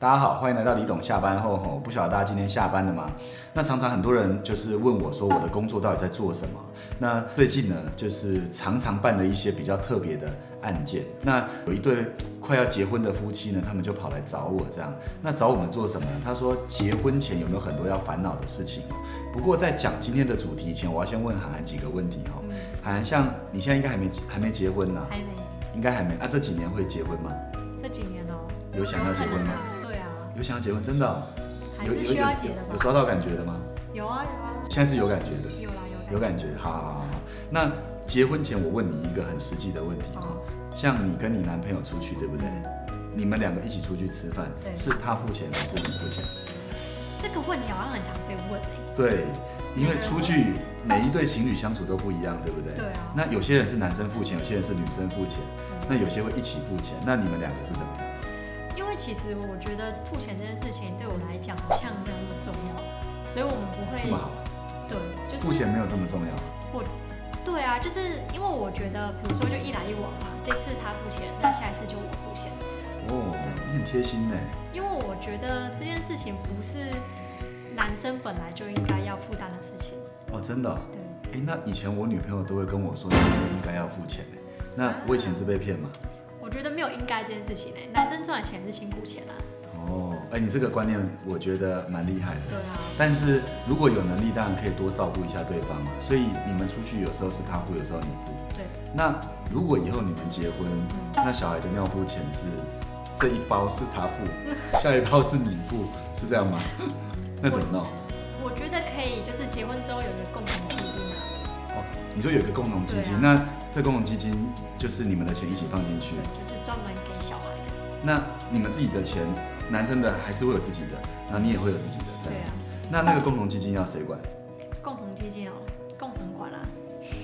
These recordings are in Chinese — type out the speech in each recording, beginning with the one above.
大家好，欢迎来到李董下班后吼，不晓得大家今天下班了吗？那常常很多人就是问我说，我的工作到底在做什么？那最近呢，就是常常办了一些比较特别的案件。那有一对快要结婚的夫妻呢，他们就跑来找我，这样，那找我们做什么呢？他说结婚前有没有很多要烦恼的事情？不过在讲今天的主题前，我要先问涵涵几个问题哈。涵涵，像你现在应该还没还没结婚呢？还没，应该还没啊？这几年会结婚吗？这几年哦、有想要结婚吗？有想要结婚，真的哦、还是需要结的吧？有抓到感觉的吗？有啊有啊，现在是有感觉的，有啦有有感觉。好好好好。那结婚前我问你一个很实际的问题啊，像你跟你男朋友出去，对不对？你们两个一起出去吃饭，是他付钱还是你付钱？这个问题好像很常被问哎、对，因为出去每一对情侣相处都不一样，对不对？对啊那有些人是男生付钱，有些人是女生付钱，那有些会一起付钱。那你们两个是怎么样？其实我觉得付钱这件事情对我来讲好像没有那么重要，所以我们不会这么好，对，就是付钱没有这么重要。我对啊，就是因为我觉得，比如说就一来一往嘛，这次他付钱，那下一次就我付钱，哦，你很贴心呢。因为我觉得这件事情不是男生本来就应该要负担的事情，哦，真的哦、对。哎，那以前我女朋友都会跟我说，男生应该要付钱哎。那我以前是被骗吗？我觉得没有应该这件事情呢、男生赚的钱是辛苦钱啊。哦，哎，你这个观念我觉得蛮厉害的。对啊，但是如果有能力，当然可以多照顾一下对方嘛。所以你们出去有时候是他付，有时候你付。对，那如果以后你们结婚，那小孩的尿布钱是这一包是他付，下一包是你付，是这样吗？那怎么弄？我觉得可以，就是结婚之后有一个共同你说有一个共同基金，对那这共同基金就是你们的钱一起放进去对，，就是专门给小孩的。那你们自己的钱，男生的还是会有自己的，那你也会有自己的，这样。对啊，那那个共同基金要谁管？共同基金哦，共同管啊。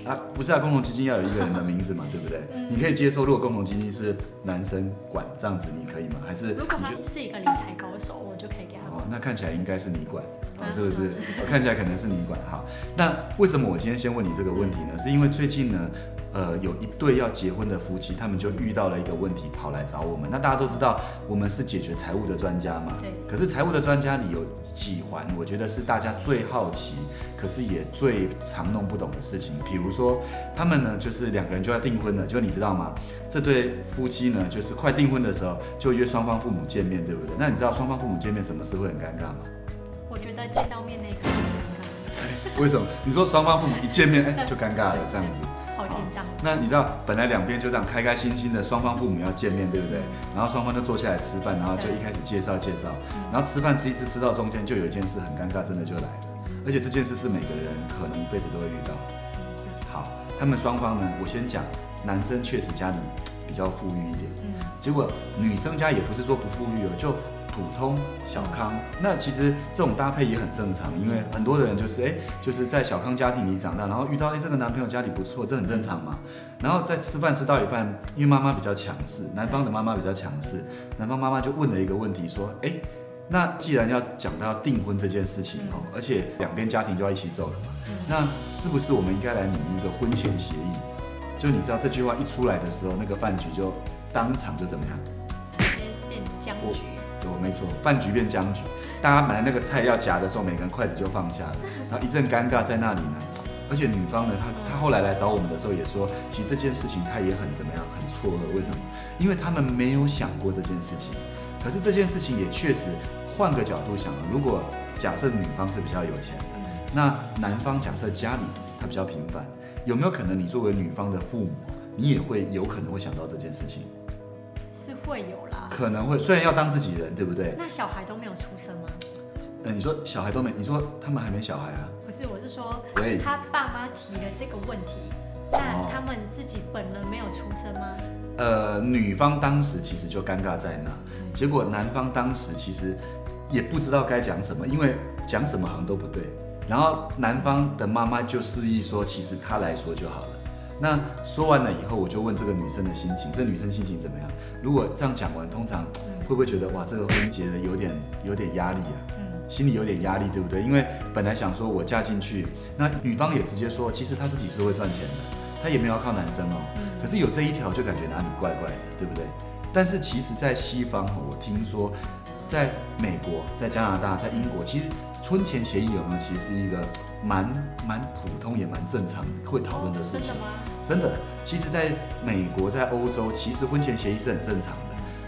啊，不是啊，共同基金要有一个人的名字嘛，对不对？嗯你可以接受，如果共同基金是男生管，这样子你可以吗？还是如果他你？是一个理财高手，我就可以给他哦。，那看起来应该是你管，哦啊是不是？我看起来可能是你管。哈，那为什么我今天先问你这个问题呢？是因为最近呢，呃，有一对要结婚的夫妻，他们就遇到了一个问题，跑来找我们。那大家都知道，我们是解决财务的专家嘛。对。可是财务的专家里有几环，我觉得是大家最好奇，可是也最常弄不懂的事情。比如说，他们呢就是两个人就要订婚了，就你知道吗？这对夫妻呢，就是快订婚的时候就约双方父母见面，对不对？那你知道双方父母见面什么事会很尴尬吗？我觉得见到面那一刻很尴为什么？你说双方父母一见面，哎，就尴尬了这样子。好紧张。那你知道，本来两边就这样开开心心的，双方父母要见面，对不对？然后双方就坐下来吃饭，然后就一开始介绍介绍，然后吃饭吃一吃吃到中间，就有一件事很尴尬，真的就来了。而且这件事是每个人可能一辈子都会遇到。什么事情？好，他们双方呢，我先讲，男生确实家里比较富裕一点，嗯，结果女生家也不是说不富裕哦，就普通小康。那其实这种搭配也很正常，因为很多的人就是哎、就是在小康家庭里长大，然后遇到哎、这个男朋友家里不错，这很正常嘛。然后在吃饭吃到一半，因为妈妈比较强势，男方的妈妈比较强势，男方妈妈就问了一个问题说，哎、那既然要讲到订婚这件事情哦，而且两边家庭就要一起走了嘛，那是不是我们应该来拟一个婚前协议？就你知道这句话一出来的时候，那个饭局就当场就怎么样？直接变僵局。对，没错，饭局变僵局。大家本来那个菜要夹的时候，每个人筷子就放下了，然后一阵尴尬在那里呢。而且女方呢，她她后来来找我们的时候也说，其实这件事情她也很怎么样，很错愕。为什么？因为他们没有想过这件事情。可是这件事情也确实，换个角度想啊，如果假设女方是比较有钱的，那男方假设家里他比较平凡，有没有可能你作为女方的父母，你也会有可能会想到这件事情？是会有啦。可能会，虽然要当自己人，对不对？那小孩都没有出生吗？呃，你说小孩都没，你说他们还没小孩啊？不是，我是说喂他爸妈提了这个问题，哦那他们自己本人没有出生吗？呃，女方当时其实就尴尬在那，结果男方当时其实也不知道该讲什么，因为讲什么好像都不对。然后男方的妈妈就示意说，其实他来说就好了。那说完了以后，我就问这个女生的心情，这女生心情怎么样？如果这样讲完，通常会不会觉得哇，这个婚结的有点有点压力啊？嗯，心里有点压力，对不对？因为本来想说我嫁进去，那女方也直接说，其实她自己是会赚钱的，她也没有要靠男生哦。可是有这一条就感觉哪里怪怪的，对不对？但是其实，在西方哦，我听说在美国、在加拿大、在英国，其实婚前协议有没有，其实是一个蛮蛮普通也蛮正常会讨论的事情？真的，其实在美国、在欧洲，其实婚前协议是很正常的。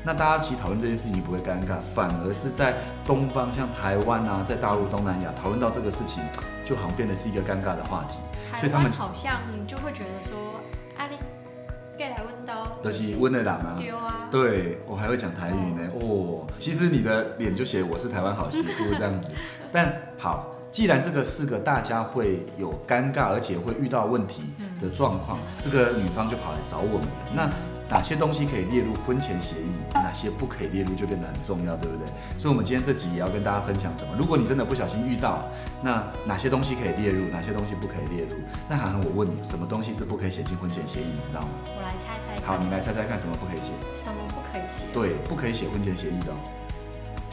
那大家其实讨论这件事情不会尴尬，反而是在东方，像台湾啊，在大陆、东南亚讨论到这个事情，就好像变得是一个尴尬的话题。所以他们好像就会觉得说，啊你盖来问到，都是温的党啊。丢啊，对我还会讲台语呢，哦，其实你的脸就写我是台湾好媳妇这样子。但好，既然这个是个大家会有尴尬，而且会遇到问题的状况，这个女方就跑来找我们。那哪些东西可以列入婚前协议，哪些不可以列入，就变得很重要，对不对？所以，我们今天这集也要跟大家分享什么？如果你真的不小心遇到，那哪些东西可以列入，哪些东西不可以列入？那涵涵，我问你，什么东西是不可以写进婚前协议，你知道吗？我来猜猜好，你来猜猜看，什么不可以写？什么不可以写？对，不可以写婚前协议的、哦。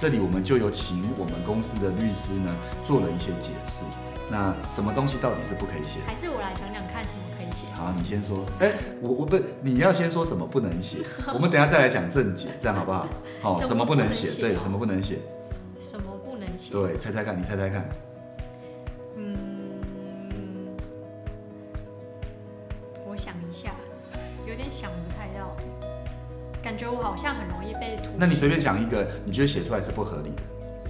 这里我们就有请我们公司的律师呢做了一些解释。那什么东西到底是不可以写？还是我来讲讲看什么可以写？好，你先说。哎、我我不，你要先说什么不能写，我们等一下再来讲正解，这样好不好？好、什么不能写？对，什么不能写？什么不能写？对，猜猜看，你猜猜看。感觉我好像很容易被突袭。那你随便讲一个，你觉得写出来是不合理的？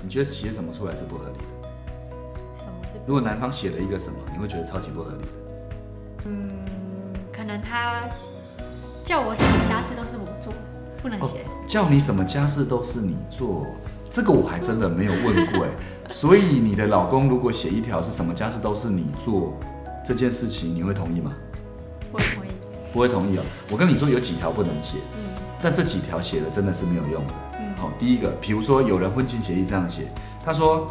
你觉得写什么出来是不合理的？什么是？如果男方写了一个什么，你会觉得超级不合理的？嗯，可能他叫我什么家事都是我做，不能写。叫你什么家事都是你做，这个我还真的没有问过哎。所以你的老公如果写一条是什么家事都是你做这件事情，你会同意吗？不会同意哦。我跟你说有几条不能写，嗯但这几条写的真的是没有用的。嗯好，第一个，比如说有人婚前协议这样写，他说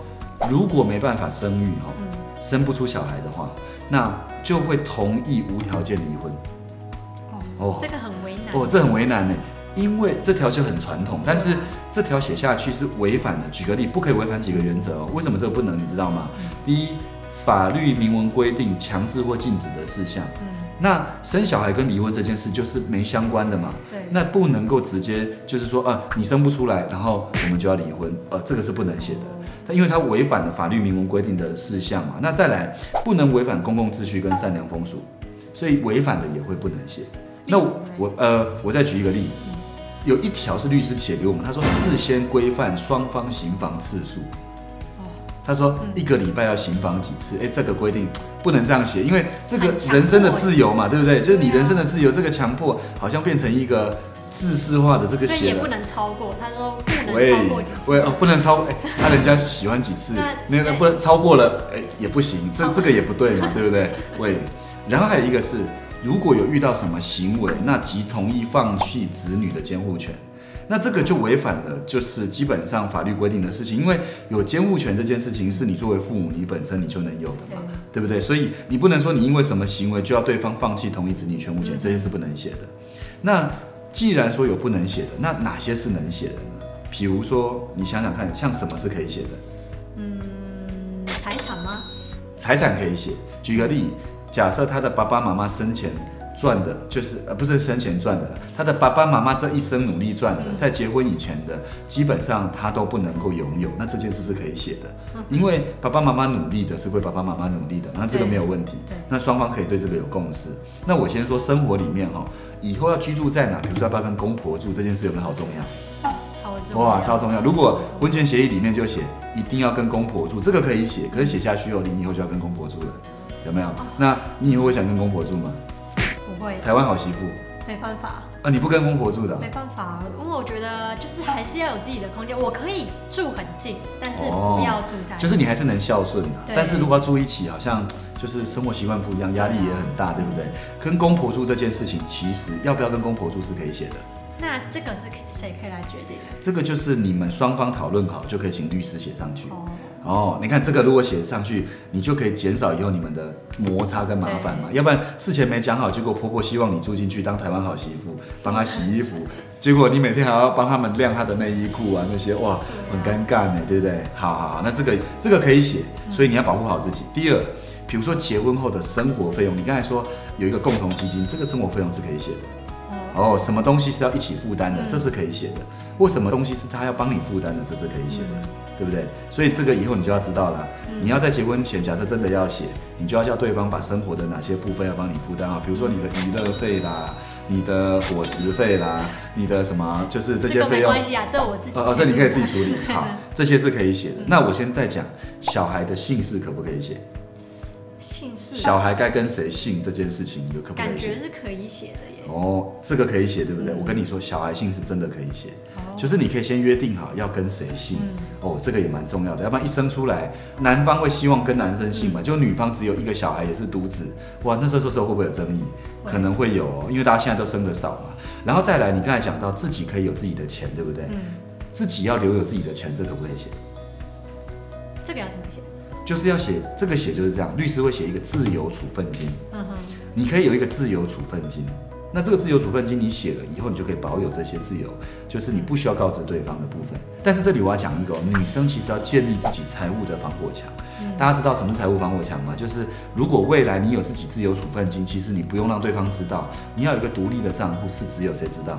如果没办法生育哦，嗯，生不出小孩的话，那就会同意无条件离婚。哦哦，这个很为难。哦，这很为难呢，因为这条就很传统，但是这条写下去是违反的。举个例，不可以违反几个原则哦。为什么这个不能？你知道吗？第一，法律明文规定强制或禁止的事项。嗯，那生小孩跟离婚这件事就是没相关的嘛，对。那不能够直接就是说，啊，你生不出来，然后我们就要离婚，呃，这个是不能写的。它因为它违反了法律明文规定的事项嘛。那再来，不能违反公共秩序跟善良风俗，所以违反的也会不能写。那我我呃，我再举一个例，有一条是律师写给我们，他说事先规范双方行房次数。哦他说一个礼拜要行房几次？哎、这个规定不能这样写，因为这个人生的自由嘛，对不对？就是你人生的自由，这个强迫好像变成一个自式化的这个所以也不。能超过。他说不能喂超过几次。喂哦，不能超哎，他人家喜欢几次那，那个不能超过了哎也不行，这这个也不对嘛，对不对？喂，然后还有一个是，如果有遇到什么行为，那即同意放弃子女的监护权。那这个就违反了，就是基本上法律规定的事情，因为有监护权这件事情是你作为父母你本身你就能有的嘛，对不对？所以你不能说你因为什么行为就要对方放弃同意子女监护权，这些是不能写的。那既然说有不能写的，那哪些是能写的呢？比如说，你想想看，像什么是可以写的？嗯，财产吗？财产可以写。举个例，假设他的爸爸妈妈生前赚的，就是呃不是生前赚的，他的爸爸妈妈这一生努力赚的，在结婚以前的，基本上他都不能够拥有。那这件事是可以写的，因为爸爸妈妈努力的是归爸爸妈妈努力的，那这个没有问题对。那双方可以对这个有共识。那我先说生活里面哈，以后要居住在哪，比如说要不要跟公婆住，这件事有没有好重要？超重要。哇，超重要！如果婚前协议里面就写一定要跟公婆住，这个可以写，可是写下去后，你以后就要跟公婆住了，有没有？那你以后会想跟公婆住吗？台湾好媳妇没办法，啊，你不跟公婆住的啊、没办法，因为我觉得就是还是要有自己的空间。我可以住很近，但是哦不要住在一起。就是你还是能孝顺的、对但是如果要住一起，好像就是生活习惯不一样，压力也很大，对不对？跟公婆住这件事情，其实要不要跟公婆住是可以写的，那这个是谁可以来决定的？这个就是你们双方讨论好，就可以请律师写上去。哦，哦，你看这个如果写上去，你就可以减少以后你们的摩擦跟麻烦嘛。要不然事前没讲好，结果婆婆希望你住进去当台湾好媳妇，帮她洗衣服，结果你每天还要帮他们晾她的内衣裤啊那些，哇，很尴尬呢，对不对？好好好，那这个这个可以写，所以你要保护好自己。第二，比如说结婚后的生活费用，你刚才说有一个共同基金，这个生活费用是可以写的。哦，哦，什么东西是要一起负担的，嗯这是可以写的；或什么东西是他要帮你负担的，这是可以写的，嗯对不对？所以这个以后你就要知道了。嗯你要在结婚前，假设真的要写，你就要叫对方把生活的哪些部分要帮你负担啊，比如说你的娱乐费啦、你的伙食费啦、你的什么，就是这这个些费用。没关系啊，这我自己。哦哦，这你可以自己处理。好，这些是可以写的。那我先再讲小孩的姓氏可不可以写？姓氏小孩该跟谁姓这件事情，有可不可感以感？觉是可以写的耶。哦，这个可以写，对不对？嗯我跟你说，小孩姓是真的可以写，哦就是你可以先约定好要跟谁姓。嗯哦，这个也蛮重要的，要不然一生出来，男方会希望跟男生姓嘛，嗯就女方只有一个小孩也是独子，哇，那这时候会不会有争议？可能会有哦，因为大家现在都生的少嘛。然后再来，你刚才讲到自己可以有自己的钱，对不对？嗯，自己要留有自己的钱，这可不可以写？这个要怎么写？就是要写这个写就是这样，律师会写一个自由处分金，嗯哼，你可以有一个自由处分金。那这个自由处分金你写了以后，你就可以保有这些自由，就是你不需要告知对方的部分。但是这里我要讲一个哦，女生其实要建立自己财务的防火墙。嗯大家知道什么是财务防火墙吗？就是如果未来你有自己自由处分金，其实你不用让对方知道，你要有一个独立的账户，是只有谁知道？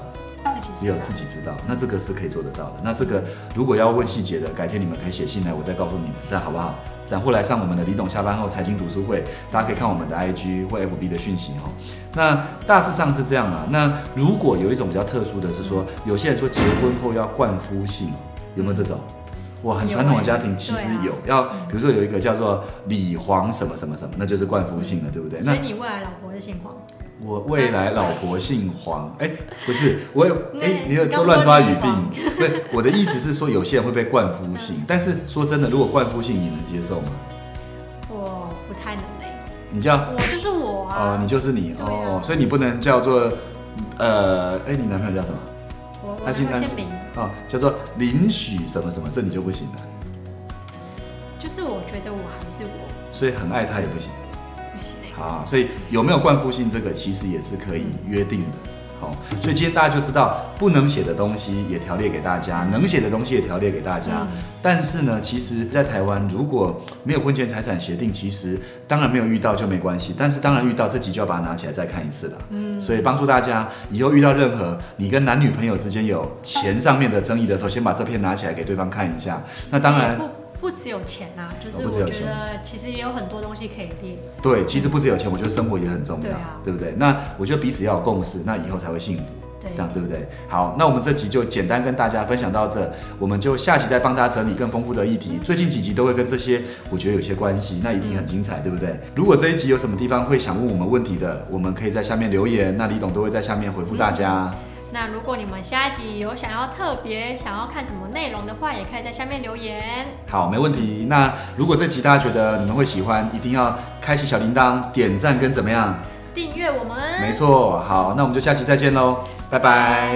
只有自己知道。那这个是可以做得到的。那这个如果要问细节的，改天你们可以写信来，我再告诉你们，这样好不好？散户来上我们的李董下班后财经读书会，大家可以看我们的 IG 或 FB 的讯息哦。那大致上是这样啊。那如果有一种比较特殊的是说，有些人说结婚后要冠夫姓，有没有这种？哇，很传统的家庭其实有，要比如说有一个叫做李黄什么什么什么，那就是冠夫姓了，对不对？那所以你未来老婆是姓黄，我未来老婆姓黄，哎、不是，我有，哎、那你有你刚乱抓语病，不是，我的意思是说，有些人会被冠夫姓，但是说真的，如果冠夫姓，你能接受吗？我不太能嘞。你叫，我就是我啊。哦，你就是你，啊哦，所以你不能叫做，呃，哎、你男朋友叫什么？我他姓他哦，叫做林许什么什么，这你就不行了，就是我觉得我还是我，所以很爱他也不行。不行欸好，所以有没有冠夫姓这个其实也是可以约定的。好，所以今天大家就知道不能写的东西也条列给大家，能写的东西也条列给大家。嗯但是呢，其实，在台湾如果没有婚前财产协定，其实当然没有遇到就没关系。但是当然遇到，这集就要把它拿起来再看一次了。嗯，所以帮助大家以后遇到任何你跟男女朋友之间有钱上面的争议的时候，先把这篇拿起来给对方看一下。那当然，不不只有钱呐、就是我觉得其实也有很多东西可以列。对，其实不只有钱，我觉得生活也很重要，对啊对不对？那我觉得彼此要有共识，那以后才会幸福。对这样对不对？好，那我们这集就简单跟大家分享到这，我们就下期再帮大家整理更丰富的议题。最近几集都会跟这些，我觉得有些关系，那一定很精彩，对不对？如果这一集有什么地方会想问我们问题的，我们可以在下面留言，那李董都会在下面回复大家。那如果你们下一集有想要特别想要看什么内容的话，也可以在下面留言。好，没问题。那如果这集大家觉得你们会喜欢，一定要开启小铃铛、点赞跟怎么样？订阅我们，没错。好，那我们就下期再见喽，拜拜